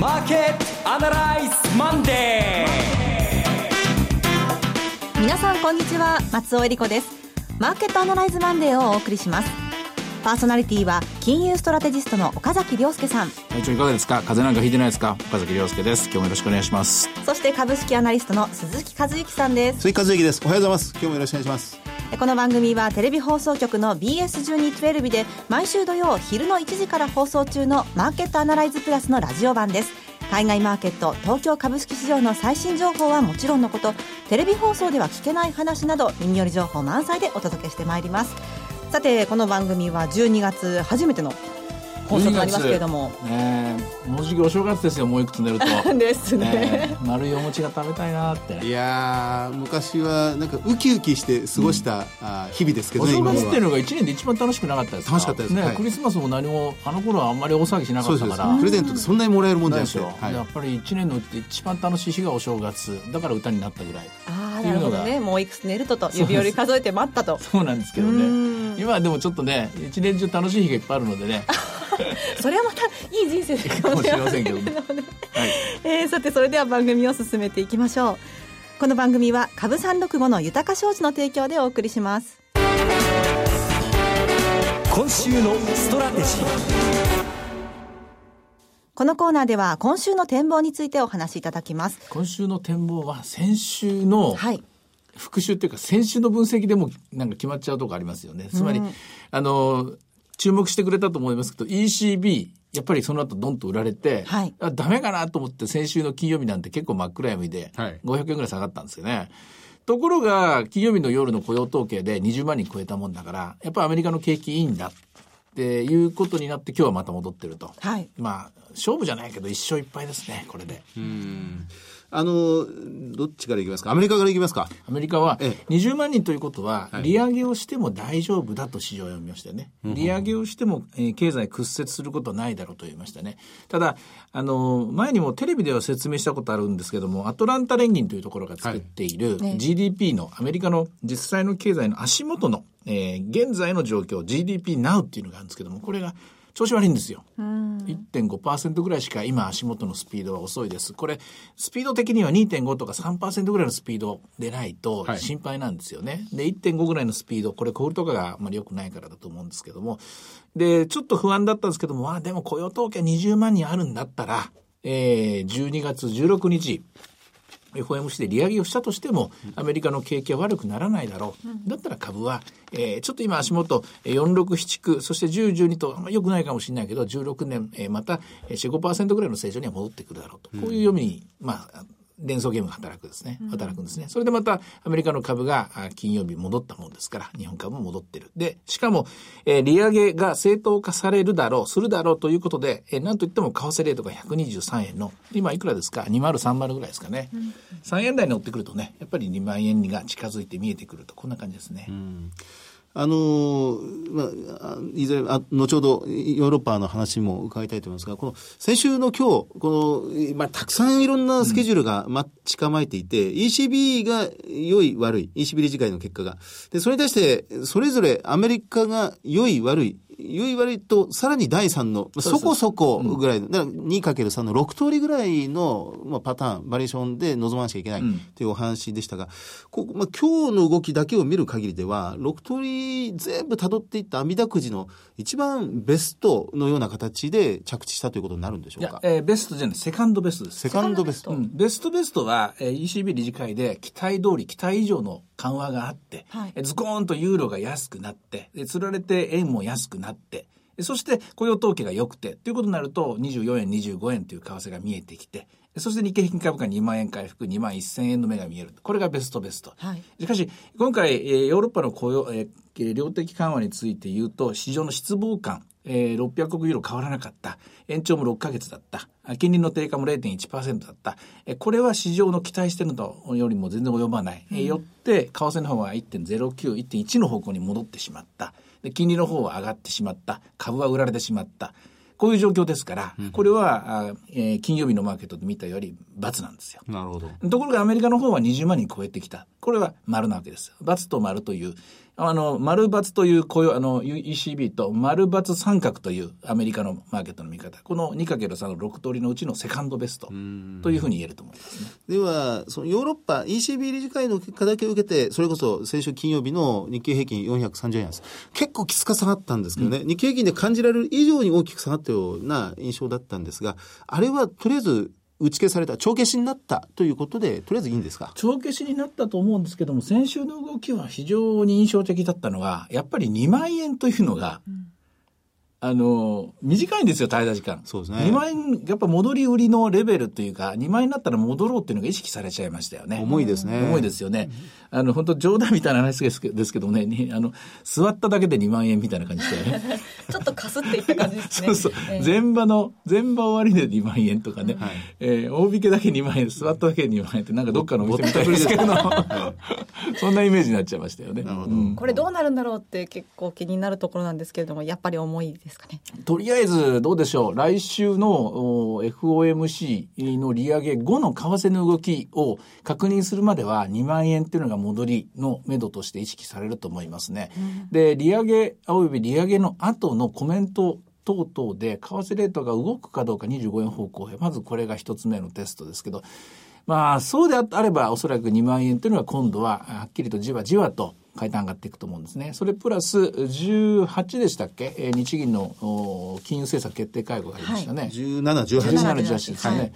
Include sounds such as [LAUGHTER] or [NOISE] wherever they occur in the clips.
マーケットアナライズマンデー。皆さんこんにちは。松尾恵理子です。マーケットアナライズマンデーをお送りします。パーソナリティは金融ストラテジストの岡崎亮介さん。体調いかがですか？風邪なんかひいてないですか？岡崎亮介です。今日もよろしくお願いします。そして株式アナリストの鈴木和之さんです。鈴木和之です。おはようございます。今日もよろしくお願いしますこの番組はテレビ放送局の BS1212 で毎週土曜昼の1時から放送中のマーケットアナライズプラスのラジオ版です。海外マーケット東京株式市場の最新情報はもちろんのことテレビ放送では聞けない話など耳寄り情報満載でお届けしてまいります。さてこの番組は12月初めての放送となりますけれども。ねもうじきお正月ですよもういくつ寝ると。[LAUGHS] ですね。ね丸いお餅が食べたいなって。いや昔はなんかウキウキして過ごした、うん、あ日々ですけどねお正月っていうのが1年で一番楽しくなかったです楽しかったです。ね、はい、クリスマスも何もあの頃はあんまり大騒ぎしなかったから。プレゼントってそんなにもらえるもんじゃないですよ、はい、やっぱり1年のうち一番楽しい日がお正月。だから歌になったぐらいああなるほどね。もういくつ寝るとと指折り数えて待ったと。そうなんですけどね。今はでもちょっとね一年中楽しい日がいっぱいあるのでね [LAUGHS] [LAUGHS] それはまたいい人生かもしれませんけどね、はい、[LAUGHS] えー、さてそれでは番組を進めていきましょう。この番組は株三六五の豊か商事の提供でお送りします。今週のストラテジー。このコーナーでは今週の展望についてお話しいただきます。今週の展望は先週の、はい。復習っていうか先週の分析でもなんか決まっちゃうとこありますよね。つまり、うん、あの、注目してくれたと思いますけど、ECB、やっぱりその後ドンと売られて、はい、あダメかなと思って先週の金曜日なんて結構真っ暗闇で、500円ぐらい下がったんですよね。ところが、金曜日の夜の雇用統計で20万人超えたもんだから、やっぱりアメリカの景気いいんだっていうことになって今日はまた戻ってると。はい、まあ、勝負じゃないけど一勝いっぱいですね、これで。うんあの、どっちからいきますか？アメリカからいきますか？アメリカは、20万人ということは、利上げをしても大丈夫だと市場は読みましたよね。利上げをしても、えー、経済屈折することはないだろうと言いましたね。ただ、あの、前にもテレビでは説明したことあるんですけども、アトランタ連銀というところが作っている GDP の、アメリカの実際の経済の足元の、えー、現在の状況、GDP Now っていうのがあるんですけども、これが調子悪いんですよ。1.5%ぐらいしか今足元のスピードは遅いです。これ、スピード的には2.5とか3%ぐらいのスピードでないと心配なんですよね。はい、で、1.5ぐらいのスピード、これ小売とかがあまり良くないからだと思うんですけども。で、ちょっと不安だったんですけども、あ、でも雇用統計20万人あるんだったら、えー、12月16日、FOMC で利上げをしたとしても、アメリカの景気は悪くならないだろう。だったら株は、えー、ちょっと今足元、4679、そして10、12と、あんまり良くないかもしれないけど、16年、えー、また4、5%ぐらいの成長には戻ってくるだろうと。こういう読みに、まあ、連想ゲームが働くですね。働くんですね。それでまたアメリカの株が金曜日戻ったもんですから、日本株も戻ってる。で、しかも、えー、利上げが正当化されるだろう、するだろうということで、えー、なんといっても為替レートが123円の、今いくらですか ?2030 ぐらいですかね。うん、3円台に乗ってくるとね、やっぱり2万円が近づいて見えてくると、こんな感じですね。うんあのまあ、いずれあ、後ほどヨーロッパの話も伺いたいと思いますが、この先週の今日、この、まあ、たくさんいろんなスケジュールが待ち構えていて、うん、ECB が良い悪い、ECB 理事会の結果が。で、それに対して、それぞれアメリカが良い悪い、良い悪いと、さらに第3の、そこそこぐらいの、だから 2×3 の6通りぐらいの、まあ、パターン、バリエーションで臨まなきゃいけないというお話でしたが、こまあ、今日の動きだけを見る限りでは、6通り全部辿っていった網だくじの一番ベストのような形で着地したということになるんでしょうか？えー、ベストじゃない、セカンドベストです。セカンドベスト。うん、ベストベストは、えー、ECB 理事会で期待通り、期待以上の緩和があって、はい、ズコーンとユーロが安くなって、で、釣られて円も安くなって、そして雇用統計が良くて、ということになると、24円、25円という為替が見えてきて、そして日経平均株価2万円回復、2万1000円の目が見える。これがベストベスト。はい、しかし、今回、えー、ヨーロッパの雇用、えー、量的緩和について言うと、市場の失望感、えー、600億ユーロ変わらなかった。延長も6ヶ月だった。金利の低下も0.1%だった。えこれは市場の期待してるのよりも全然及ばない。うん、えよって、為替の方は1.09、1.1の方向に戻ってしまった。で、金利の方は上がってしまった。株は売られてしまった。こういう状況ですから、これは、あえー、金曜日のマーケットで見たより×なんですよ。なるほど。ところがアメリカの方は20万人超えてきた。これは丸なわけです。×と丸という、あの、丸抜という雇用、あの、ECB と丸抜三角というアメリカのマーケットの見方。この 2×3 の6通りのうちのセカンドベストというふうに言えると思いますね。では、そのヨーロッパ ECB 理事会の結果だけを受けて、それこそ先週金曜日の日経平均430円安。結構きつか下がったんですけどね、うん、日経平均で感じられる以上に大きく下がったような印象だったんですが、あれはとりあえず打ち消された、帳消しになったということで、とりあえずいいんですか？帳消しになったと思うんですけども、先週の動きは非常に印象的だったのが、やっぱり2万円というのが、うんあの、短いんですよ、滞在時間。そうですね。2万円、やっぱ戻り売りのレベルっていうか、2万円になったら戻ろうっていうのが意識されちゃいましたよね。重いですね。重いですよね。あの、本当冗談みたいな話ですけですけどね、あの、座っただけで2万円みたいな感じで。[LAUGHS] ちょっとかすっていった感じですね。そうそう。えー、前場の、前場終わりで2万円とかね、はい、えー、大引けだけ2万円、座っただけで2万円って、なんかどっかのお店みたいですけど、[LAUGHS] そんなイメージになっちゃいましたよね。なるほど、うん、これどうなるんだろうって結構気になるところなんですけれども、やっぱり重いですかね。とりあえず、どうでしょう。来週の FOMC の利上げ後の為替の動きを確認するまでは2万円っていうのが戻りの目処として意識されると思いますね。うん、で、利上げ、および利上げの後のコメント等々で為替レートが動くかどうか25円方向へ。まずこれが一つ目のテストですけど、まあ、そうであればおそらく2万円というのは今度ははっきりとじわじわと階段上がっていくと思うんですね。それプラス18でしたっけ、えー、日銀の金融政策決定会合がありましたね。はい、17、18。17、18ですね。はい、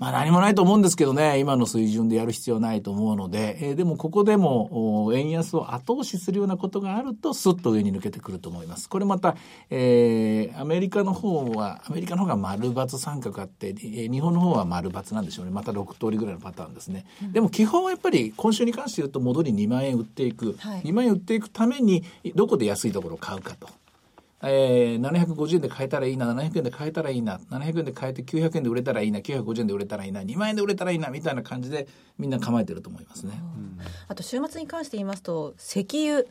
まあ何もないと思うんですけどね、今の水準でやる必要ないと思うので、えー、でもここでも円安を後押しするようなことがあると、スッと上に抜けてくると思います。これまた、えー、アメリカの方は、アメリカの方が丸×三角あって、日本の方は丸×なんでしょうね。また6通りぐらいのパターンですね。うん、でも基本はやっぱり今週に関して言うと戻り2万円売っていく。はい2万円売っていくためにどこで安いところを買うかと。えー、750円で買えたらいいな、700円で買えたらいいな、700円で買えて900円で売れたらいいな、950円で売れたらいいな、2万円で売れたらいいな、みたいな感じでみんな構えてると思いますね。うん、あと週末に関して言いますと、石油、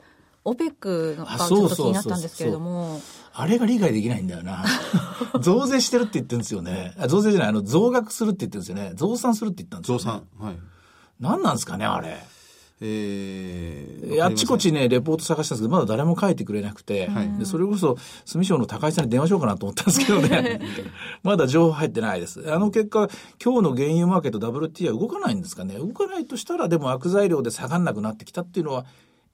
オペックがちょっと気になったんですけれども。あれが理解できないんだよな。[LAUGHS] 増税してるって言ってるんですよね。あ増税じゃない、あの、増額するって言ってるんですよね。増産するって言ったんですよ、ね。増産。はい。何なんですかね、あれ。えー、あっちこっちね、レポート探したんですけど、まだ誰も書いてくれなくて、はい、でそれこそ、住省の高井さんに電話しようかなと思ったんですけどね、[LAUGHS] まだ情報入ってないです。あの結果、今日の原油マーケット WT は動かないんですかね。動かないとしたら、でも悪材料で下がんなくなってきたっていうのは、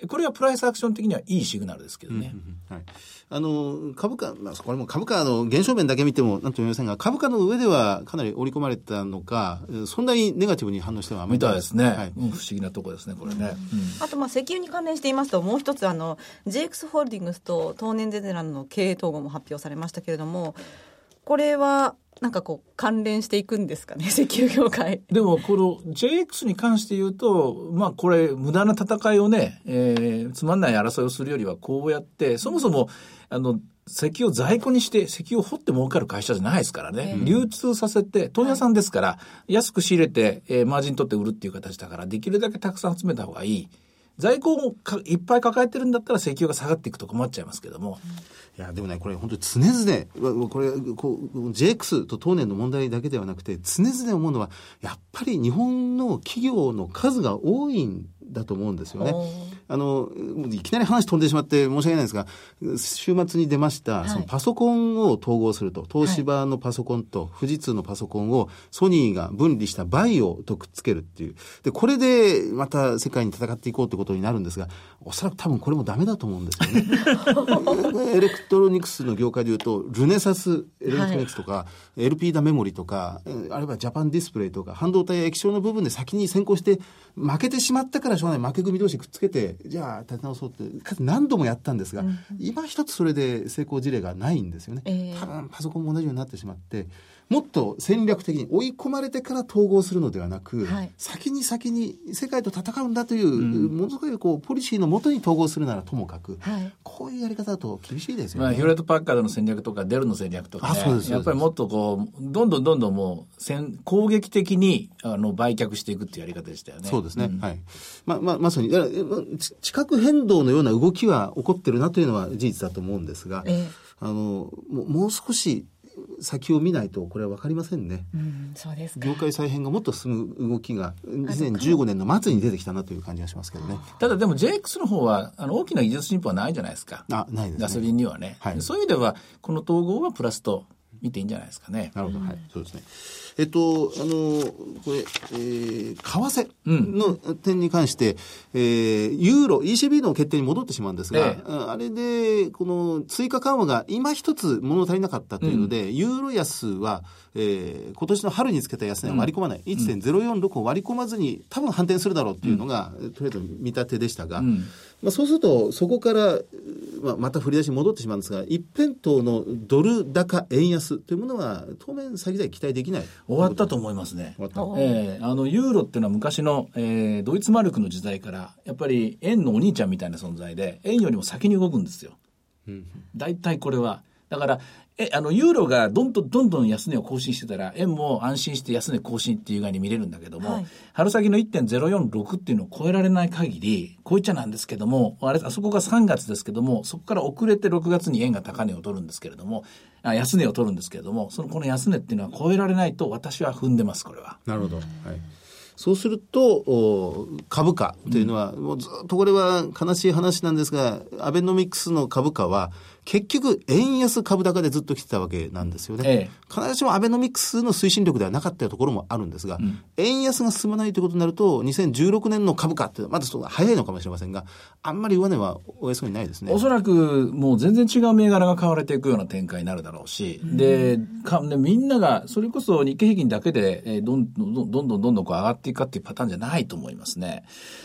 これはプライスアクション的にはいいシグナルですけどね。うんうんはい、あの株価、まあ、これも株価の減少面だけ見てもなんとも言いませんが、株価の上ではかなり織り込まれたのか、そんなにネガティブに反応してはあまりたい。ですね、はい。うん、不思議なところですね、これね。うん、あと、まあ、石油に関連して言いますと、もう一つ、あの、JX ホールディングスと東年ゼネラルの経営統合も発表されましたけれども、これは、なんかこう関連していくんですかね、[LAUGHS] 石油業界。でも、この JX に関して言うと、まあこれ、無駄な戦いをね、えー、つまんない争いをするよりはこうやって、そもそも、あの、石油を在庫にして石油を掘って儲かる会社じゃないですからね。流通させて、問屋さんですから、安く仕入れて、えー、マージン取って売るっていう形だから、できるだけたくさん集めた方がいい。在庫をいっぱい抱えてるんだったら石油が下がっていくと困っちゃいますけども。いや、でもね、これ本当に常々、これ、こう、JX と当年の問題だけではなくて、常々思うのは、やっぱり日本の企業の数が多いんだと思うんですよね。あの、いきなり話飛んでしまって申し訳ないんですが、週末に出ました、そのパソコンを統合すると、東芝のパソコンと富士通のパソコンをソニーが分離したバイオとくっつけるっていう。で、これでまた世界に戦っていこうってことになるんですが、おそらく多分これもダメだと思うんですよね。[LAUGHS] エレクトロニクスの業界でいうと、ルネサスエレクトロニクスとか、はい、LP ダメモリとか、あるいはジャパンディスプレイとか、半導体や液晶の部分で先に先行して負けてしまったからしょうがない。負け組同士くっつけてじゃあ立て直そうって何度もやったんですが、うん、今一つそれで成功事例がないんですよね、えー、多分パソコンも同じようになってしまってもっと戦略的に追い込まれてから統合するのではなく、はい、先に先に世界と戦うんだという、うん、ものすごいこうポリシーのもとに統合するならともかく、はい、こういうやり方だと厳しいですよね。まあ、ヒューレット・パッカードの戦略とかデルの戦略とか、ね、やっぱりもっとこうどんどんどんどんもう戦攻撃的にあの売却していくっていうやり方でしたよね。そうですね。うん、はい。まあまあまさに地殻変動のような動きは起こってるなというのは事実だと思うんですが、えー、あのもう少し先を見ないとこれは分かりませんね。うん、そうですか業界再編がもっと進む動きが2015年の末に出てきたなという感じがしますけどね。ただでも JX の方は、あの、大きな技術進歩はないじゃないですか。あ、ないですね。ガソリンにはね。はいそういう意味では、この統合はプラスと見ていいんじゃないですかね。なるほど、はい、そうですね。えっと、あの、これ、えー、為替の点に関して、えー、ユーロ、ECB の決定に戻ってしまうんですが、ええ。ああれで、この追加緩和が今一つ物足りなかったというので、ユーロ安は、えー、今年の春につけた安値を割り込まない、1.046を割り込まずに、多分反転するだろうっていうのが、とりあえず見立てでしたが、んまあ、そうすると、そこから、まあ、また振り出しに戻ってしまうんですが、一辺倒のドル高円安というものは、当面先々期待できない。終わったと思いますね。終わったええあの、ユーロっていうのは昔の、えードイツマルクの時代から、やっぱり円のお兄ちゃんみたいな存在で、円よりも先に動くんですよ。大体これは。だから、え、あの、ユーロがどんどんどんどん安値を更新してたら、円も安心して安値更新っていう具合に見れるんだけども、はい春先の1.046っていうのを超えられない限り、こういっちゃなんですけども、あれ、あそこが3月ですけども、そこから遅れて6月に円が高値を取るんですけれども、あ安値を取るんですけれども、そのこの安値っていうのは超えられないと私は踏んでます、これは。なるほど。はい。そうすると、お株価というのは、もうずっとこれは悲しい話なんですが、アベノミクスの株価は、結局、円安株高でずっと来てたわけなんですよね。ええ必ずしもアベノミクスの推進力ではなかったところもあるんですが、円安が進まないということになると、2016年の株価って、まだちょっと早いのかもしれませんが、あんまり上値はおよそにないですね。おそらくもう全然違う銘柄が買われていくような展開になるだろうし、でかでみんながそれこそ日経平均だけで、えーどんどんどんどんどんどんどんこう上がっていくかっていうパターンじゃないと思いますね。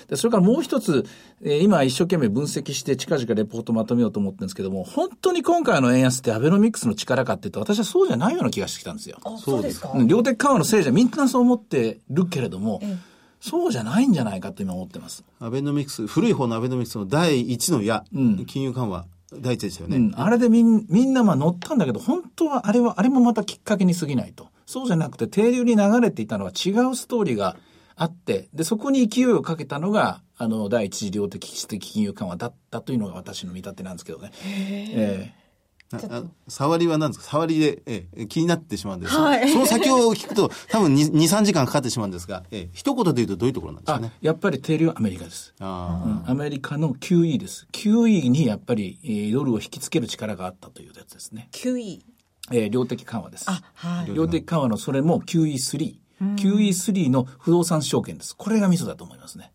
でそれからもう一つ、えー今一生懸命分析して近々レポートまとめようと思ってるんですけども、本当に今回の円安ってアベノミクスの力かっていうと私はそうじゃないような気がしてきたんですよ。あそうですかうん量的緩和のせいじゃみんなそう思ってるけれども、そうじゃないんじゃないかと今思ってます。アベノミクス、古い方のアベノミクスの第一の矢、うん金融緩和、第一でしたよね。うん、あれでみんみんなまあ乗ったんだけど、本当はあれは、あれもまたきっかけに過ぎないと。そうじゃなくて、低流に流れていたのは違うストーリーがあって、で、そこに勢いをかけたのが、あの、第一次量的質的金融緩和だったというのが私の見立てなんですけどね。えなあ触りは何ですか？触りで、ええ、気になってしまうんです、はいその先を聞くと多分2、2 3時間かかってしまうんですが、ええ、一言で言うとどういうところなんですかね？、やっぱり低流はアメリカです。あうんアメリカの QE です。QE にやっぱり、えードルを引きつける力があったというやつですね。QE えー量的緩和です。あはい量的緩和のそれも QE3。QE3 の不動産証券です。これがミソだと思いますね。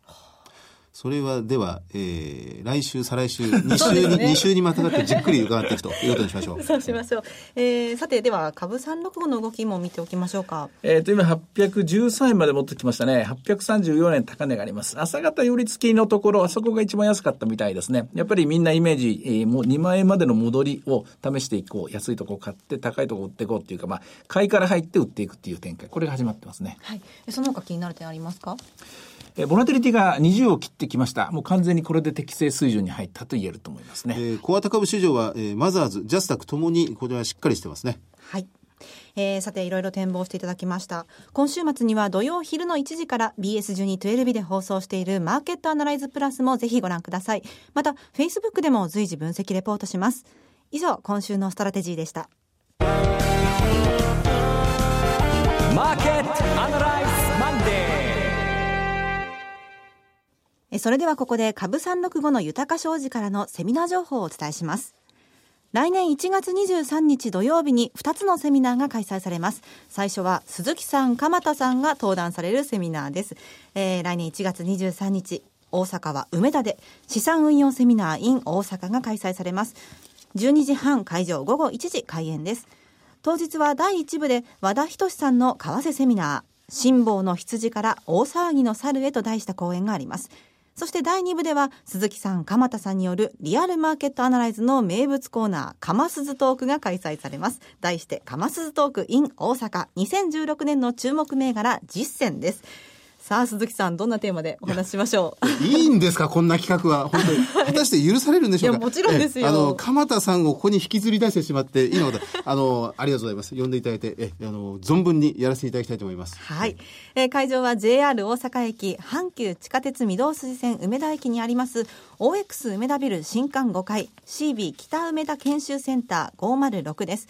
あ、それはでは、えー、来週、再来週、[LAUGHS] 2週に、二週にまたがってじっくり伺っていくと [LAUGHS] いうことにしましょう。そうしましょう、えー、さてでは株365の動きも見ておきましょうかえっ、と、今813円まで持ってきましたね。834円高値があります。朝方寄り付きのところ、あそこが一番安かったみたいですね。やっぱりみんなイメージ、えーもう2万円までの戻りを試していこう。安いとこ買って、高いとこ売っていこうっていうか、まあ、買いから入って売っていくっていう展開。これが始まってますね。はいえその他気になる点ありますか？えーボラティリティが20を切ってきました。もう完全にこれで適正水準に入ったと言えると思いますね。えー、小型株市場は、えー、マザーズ、ジャスタックともに、これはしっかりしてますね。はい。えー、さていろいろ展望していただきました今週末には土曜昼の1時から BS1212 で放送しているマーケットアナライズプラスもぜひご覧くださいまた Facebook でも随時分析レポートします以上今週のストラテジーでしたマーケットそれではここで株365の豊か商事からのセミナー情報をお伝えします。来年1月23日土曜日に2つのセミナーが開催されます。最初は鈴木さん鎌田さんが登壇されるセミナーです、えー来年1月23日大阪は梅田で資産運用セミナー in 大阪が開催されます。12時半会場午後1時開演です。当日は第1部で和田仁さんの為替セミナー。辛抱の羊から大騒ぎの猿へと題した講演があります。そして第2部では鈴木さん鎌田さんによるリアルマーケットアナライズの名物コーナー「かますずトーク」が開催されます。題して「かますずトーク in 大阪。2016年の注目銘柄実践」です。さあ鈴木さんどんなテーマでお話ししましょう？いいんですかこんな企画は。[LAUGHS] 本当に。果たして許されるんでしょうか？いやもちろんですよえあの、鎌田さんをここに引きずり出してしまって、いいのかあの、ありがとうございます。呼んでいただいて、え、あの、存分にやらせていただきたいと思います。はい、えー会場は JR 大阪駅阪急地下鉄御堂筋線梅田駅にあります OX 梅田ビル新館5階 CB 北梅田研修センター506です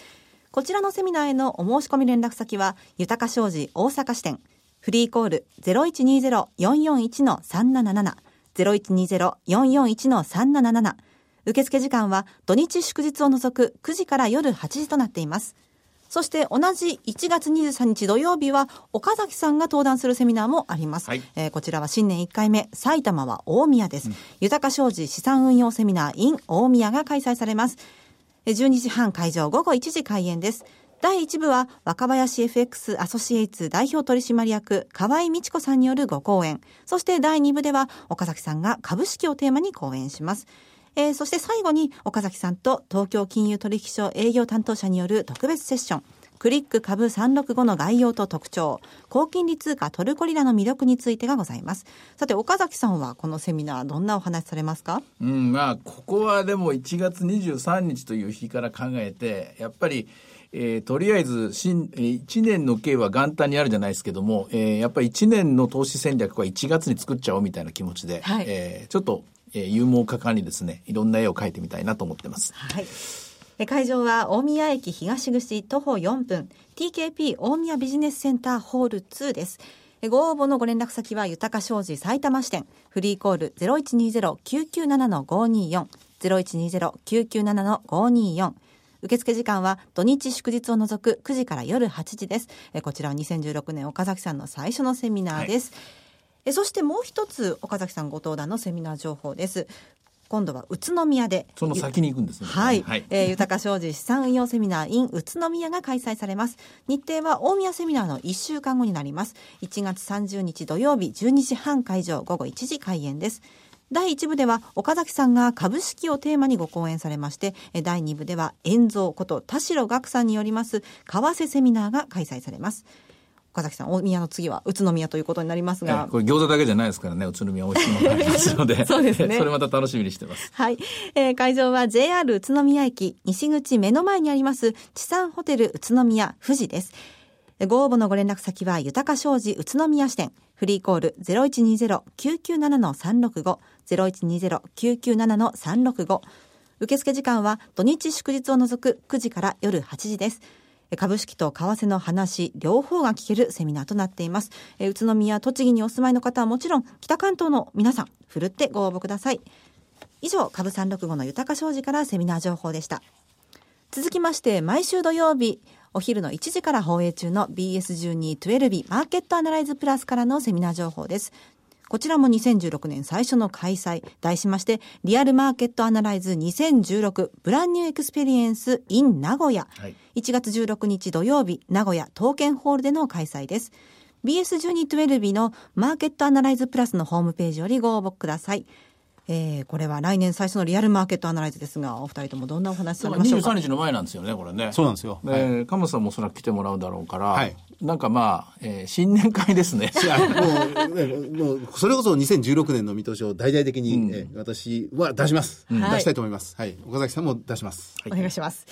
こちらのセミナーへのお申し込み連絡先は、豊か商事大阪支店、フリーコール0120-441-377、0120-441-377、受付時間は土日祝日を除く9時から夜8時となっています。そして同じ1月23日土曜日は岡崎さんが登壇するセミナーもあります。はい、えー、こちらは新年1回目、埼玉は大宮です。うん、豊か商事資産運用セミナー in 大宮が開催されます。12時半会場午後1時開演です。第1部は若林 FX アソシエイツ代表取締役河合美智子さんによるご講演。そして第2部では岡崎さんが株式をテーマに講演します。えー、そして最後に岡崎さんと東京金融取引所営業担当者による特別セッション。クリック株365の概要と特徴、高金利通貨トルコリラの魅力についてがございます。さて、岡崎さんはこのセミナー、どんなお話されますか？うん、まあ、ここはでも1月23日という日から考えて、やっぱり、えー、とりあえず新、えー、1年の計は元旦にあるじゃないですけども、えー、やっぱり1年の投資戦略は1月に作っちゃおうみたいな気持ちで、はい、えー、ちょっとえー、勇猛果敢にですね、いろんな絵を描いてみたいなと思ってます。はい。会場は大宮駅東口徒歩4分 TKP 大宮ビジネスセンターホール2です。ご応募のご連絡先は豊か商事埼玉支店フリーコール0120-997-524 0120-997-524受付時間は土日祝日を除く9時から夜8時です。こちらは2016年岡崎さんの最初のセミナーです。はいえそしてもう一つ岡崎さんご登壇のセミナー情報です今度は宇都宮で。その先に行くんですね。はい、はい、えー、豊か商事資産運用セミナー in 宇都宮が開催されます。日程は大宮セミナーの1週間後になります。1月30日土曜日12時半会場午後1時開演です。第1部では岡崎さんが株式をテーマにご講演されまして第2部では遠蔵こと田代岳さんによります為替セミナーが開催されます岡崎さん、大宮の次は宇都宮ということになりますが。これ餃子だけじゃないですからね、宇都宮美味しいものがありますので。[LAUGHS] そうですね。[LAUGHS] それまた楽しみにしてます。はい。えー、会場は JR 宇都宮駅西口目の前にあります地産ホテル宇都宮富士です。ご応募のご連絡先は豊か商事宇都宮支店。フリーコール0120-997-365 0120-997-365受付時間は土日祝日を除く9時から夜8時です。株式と為替の話両方が聞けるセミナーとなっています、え宇都宮栃木にお住まいの方はもちろん北関東の皆さんふるってご応募ください。以上株365の豊か商事からセミナー情報でした。続きまして毎週土曜日お昼の1時から放映中の BS12-12 マーケットアナライズプラスからのセミナー情報です。こちらも2016年最初の開催、題しまして、リアルマーケットアナライズ2016ブランニューエクスペリエンス in 名古屋、はい、1月16日土曜日、名古屋東建ホールでの開催です。BS1212 のマーケットアナライズプラスのホームページよりご応募ください。えー、これは来年最初のリアルマーケットアナライズですが、お二人ともどんなお話されましょうか？23日の前なんですよね、これね。そうなんですよ。えー、はい、鴨さんもおそらく来てもらうだろうから、はい、なんかまあ、えー、新年会ですね。[LAUGHS] もう、もう、それこそ2016年の見通しを大々的に、うん、えー、私は出します、うん、出したいと思います。はい。岡崎さんも出します。はい、お願いします。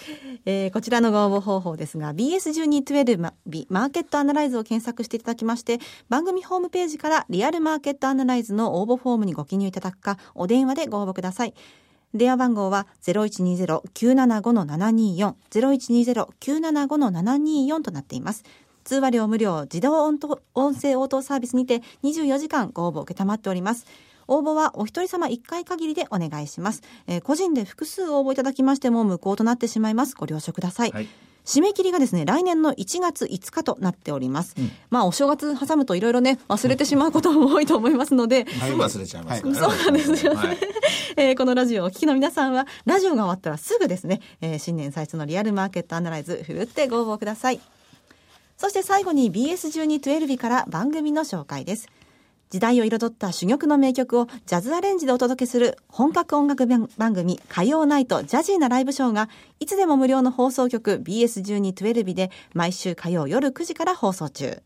えー、こちらのご応募方法ですが、BS1212 ママーケットアナライズを検索していただきまして、番組ホームページからリアルマーケットアナライズの応募フォームにご記入いただくか、お電話でご応募ください。電話番号は0120-975-724、0120-975-724となっています。通話料無料自動音音声応答サービスにて24時間ご応募を承っております。応募はお一人様1回限りでお願いします、えー、個人で複数応募いただきましても無効となってしまいます。ご了承ください。はい締め切りがですね、来年の1月5日となっております。うん、まあ、お正月挟むといろいろね、忘れてしまうことも多いと思いますので。はい、忘れちゃいますから、ね、そうなんですよね。はい、[LAUGHS] えー、このラジオをお聞きの皆さんは、ラジオが終わったらすぐですね、えー、新年最初のリアルマーケットアナライズ、ふるってご応募ください。そして最後に BS1212 から番組の紹介です。時代を彩った珠玉の名曲をジャズアレンジでお届けする本格音楽番組火曜ナイトジャジーなライブショーがいつでも無料の放送局 BS1212 で毎週火曜夜9時から放送中。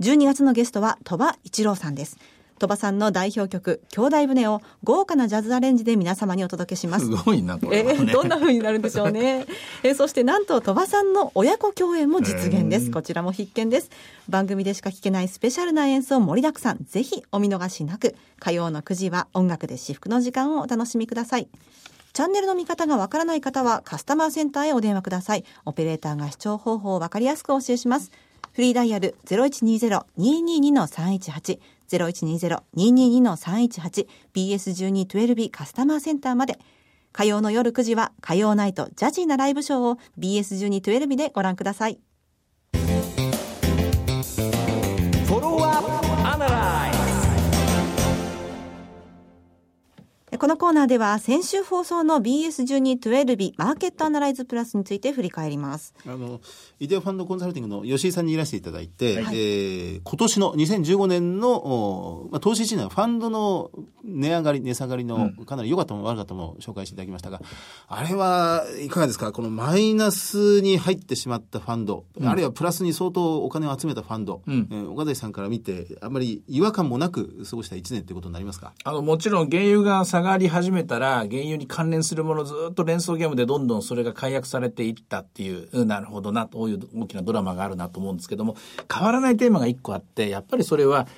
12月のゲストは鳥羽一郎さんです。鳥羽さんの代表曲「兄弟船」を豪華なジャズアレンジで皆様にお届けします。すごいなこれ、ね、えー、どんな風になるんでしょうね、えー、そしてなんと鳥羽さんの親子共演も実現です。こちらも必見です。番組でしか聴けないスペシャルな演奏盛りだくさん。ぜひお見逃しなく。火曜の9時は音楽で至福の時間をお楽しみください。チャンネルの見方がわからない方はカスタマーセンターへお電話ください。オペレーターが視聴方法をわかりやすくお教えします。フリーダイヤル0120-222-318 0120-222-318 BS1212 カスタマーセンターまで。火曜の夜9時は火曜ナイトジャジーなライブショーを BS1212 でご覧ください。このコーナーでは先週放送の BS1212 マーケットアナライズプラスについて振り返ります。あの、イデアファンドコンサルティングの吉井さんにいらしていただいて、えー今年の2015年の、おまあ、投資1年ファンドの値上がり、値下がりの、かなり良かったもの悪かったも紹介していただきましたが、あれはいかがですか？このマイナスに入ってしまったファンド、あるいはプラスに相当お金を集めたファンド、えー岡崎さんから見て、あんまり違和感もなく過ごした1年ということになりますか？あの、もちろん原油が下ががり始めたら、原油に関連するものずっと連想ゲームでどんどんそれが解約されていったっていう、なるほどな、という大きなドラマがあるなと思うんですけども、変わらないテーマが一個あって、やっぱりそれは、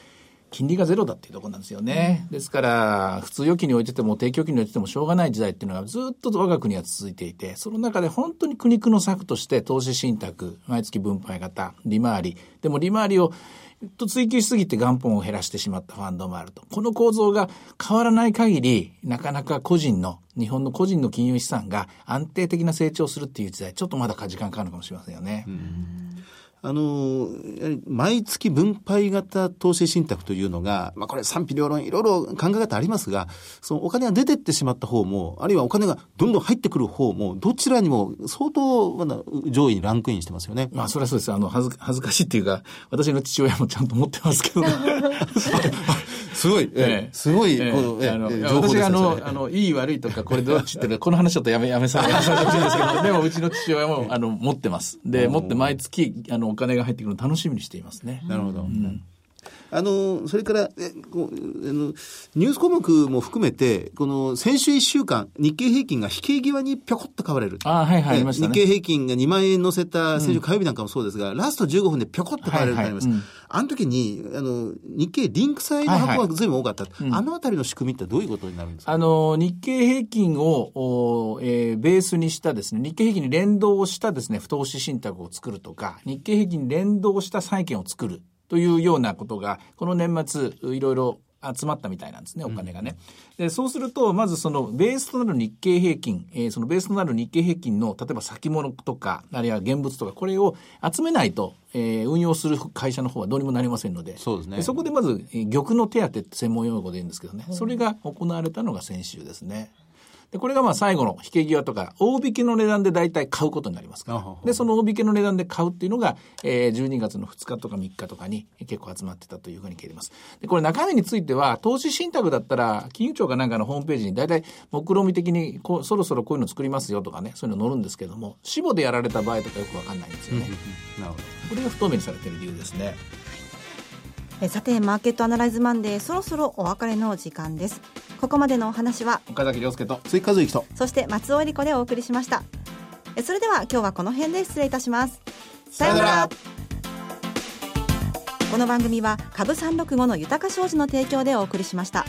金利がゼロだっていうところなんですよね。ですから、普通預金においてても定期預金においててもしょうがない時代っていうのがずっと我が国は続いていて、その中で本当に苦肉の策として投資信託、毎月分配型、利回り、でも利回りをと追求しすぎて元本を減らしてしまったファンドもあると。この構造が変わらない限り、なかなか個人の、日本の個人の金融資産が安定的な成長するっていう時代、ちょっとまだ時間かかるのかもしれませんよね。あの、毎月分配型投資信託というのが、まあこれ賛否両論いろいろ考え方ありますが、そのお金が出てってしまった方も、あるいはお金がどんどん入ってくる方も、どちらにも相当まだ上位にランクインしてますよね。まあ、それはそうです。あの、恥ず恥ずかしいっていうか、私の父親もちゃんと持ってますけど [LAUGHS] ね。すごい、ええすごい、ええこのええあの私があのあの、いい悪いとか、これどっちっていうか、この話ちょっとやめ、やめさせてほしいんですけど、でもうちの父親も、あの、持ってます。で、持って毎月、あの、お金が入ってくるの楽しみにしていますね。なるほど。あの、それから、えこうあのニュース項目も含めて、この先週1週間、日経平均が引け際にぴょこっと買われる。あはいはいね。日経平均が2万円乗せた先週火曜日なんかもそうですが、ラスト15分でぴょこっと買われるとなりました。はいはいあの時に、あの、日経リンク債の箱が随分多かった。あのあたりの仕組みってどういうことになるんですか？あの、日経平均を、おえーベースにしたですね、日経平均に連動したですね、不投資信託を作るとか、日経平均に連動した債券を作るというようなことが、この年末、いろいろ集まったみたいなんですね、お金がね。で、そうすると、まずそのベースとなる日経平均、えーそのベースとなる日経平均の、例えば先物とか、あるいは現物とか、これを集めないと、えー運用する会社の方はどうにもなりませんので、そうですね。そこでまず、えー玉の手当って専門用語で言うんですけどね、それが行われたのが先週ですね。で、これがまあ最後の引け際とか、大引けの値段で大体買うことになりますから。で、その大引けの値段で買うっていうのが、えー12月の2日とか3日とかに結構集まってたというふうに聞いてます。で、これ中身については、投資信託だったら、金融庁かなんかのホームページに大体、目論見的にこう、そろそろこういうの作りますよとかね、そういうの載るんですけども、死母でやられた場合とかよくわかんないんですよね。なるほど。これが不透明にされている理由ですね。えさてマーケットアナライズマンデーそろそろお別れの時間ですここまでのお話は岡崎亮介と。追加和之と。そして松尾恵理子でお送りしましたえそれでは今日はこの辺で失礼いたしますさようならこの番組は株365の豊か商事の提供でお送りしました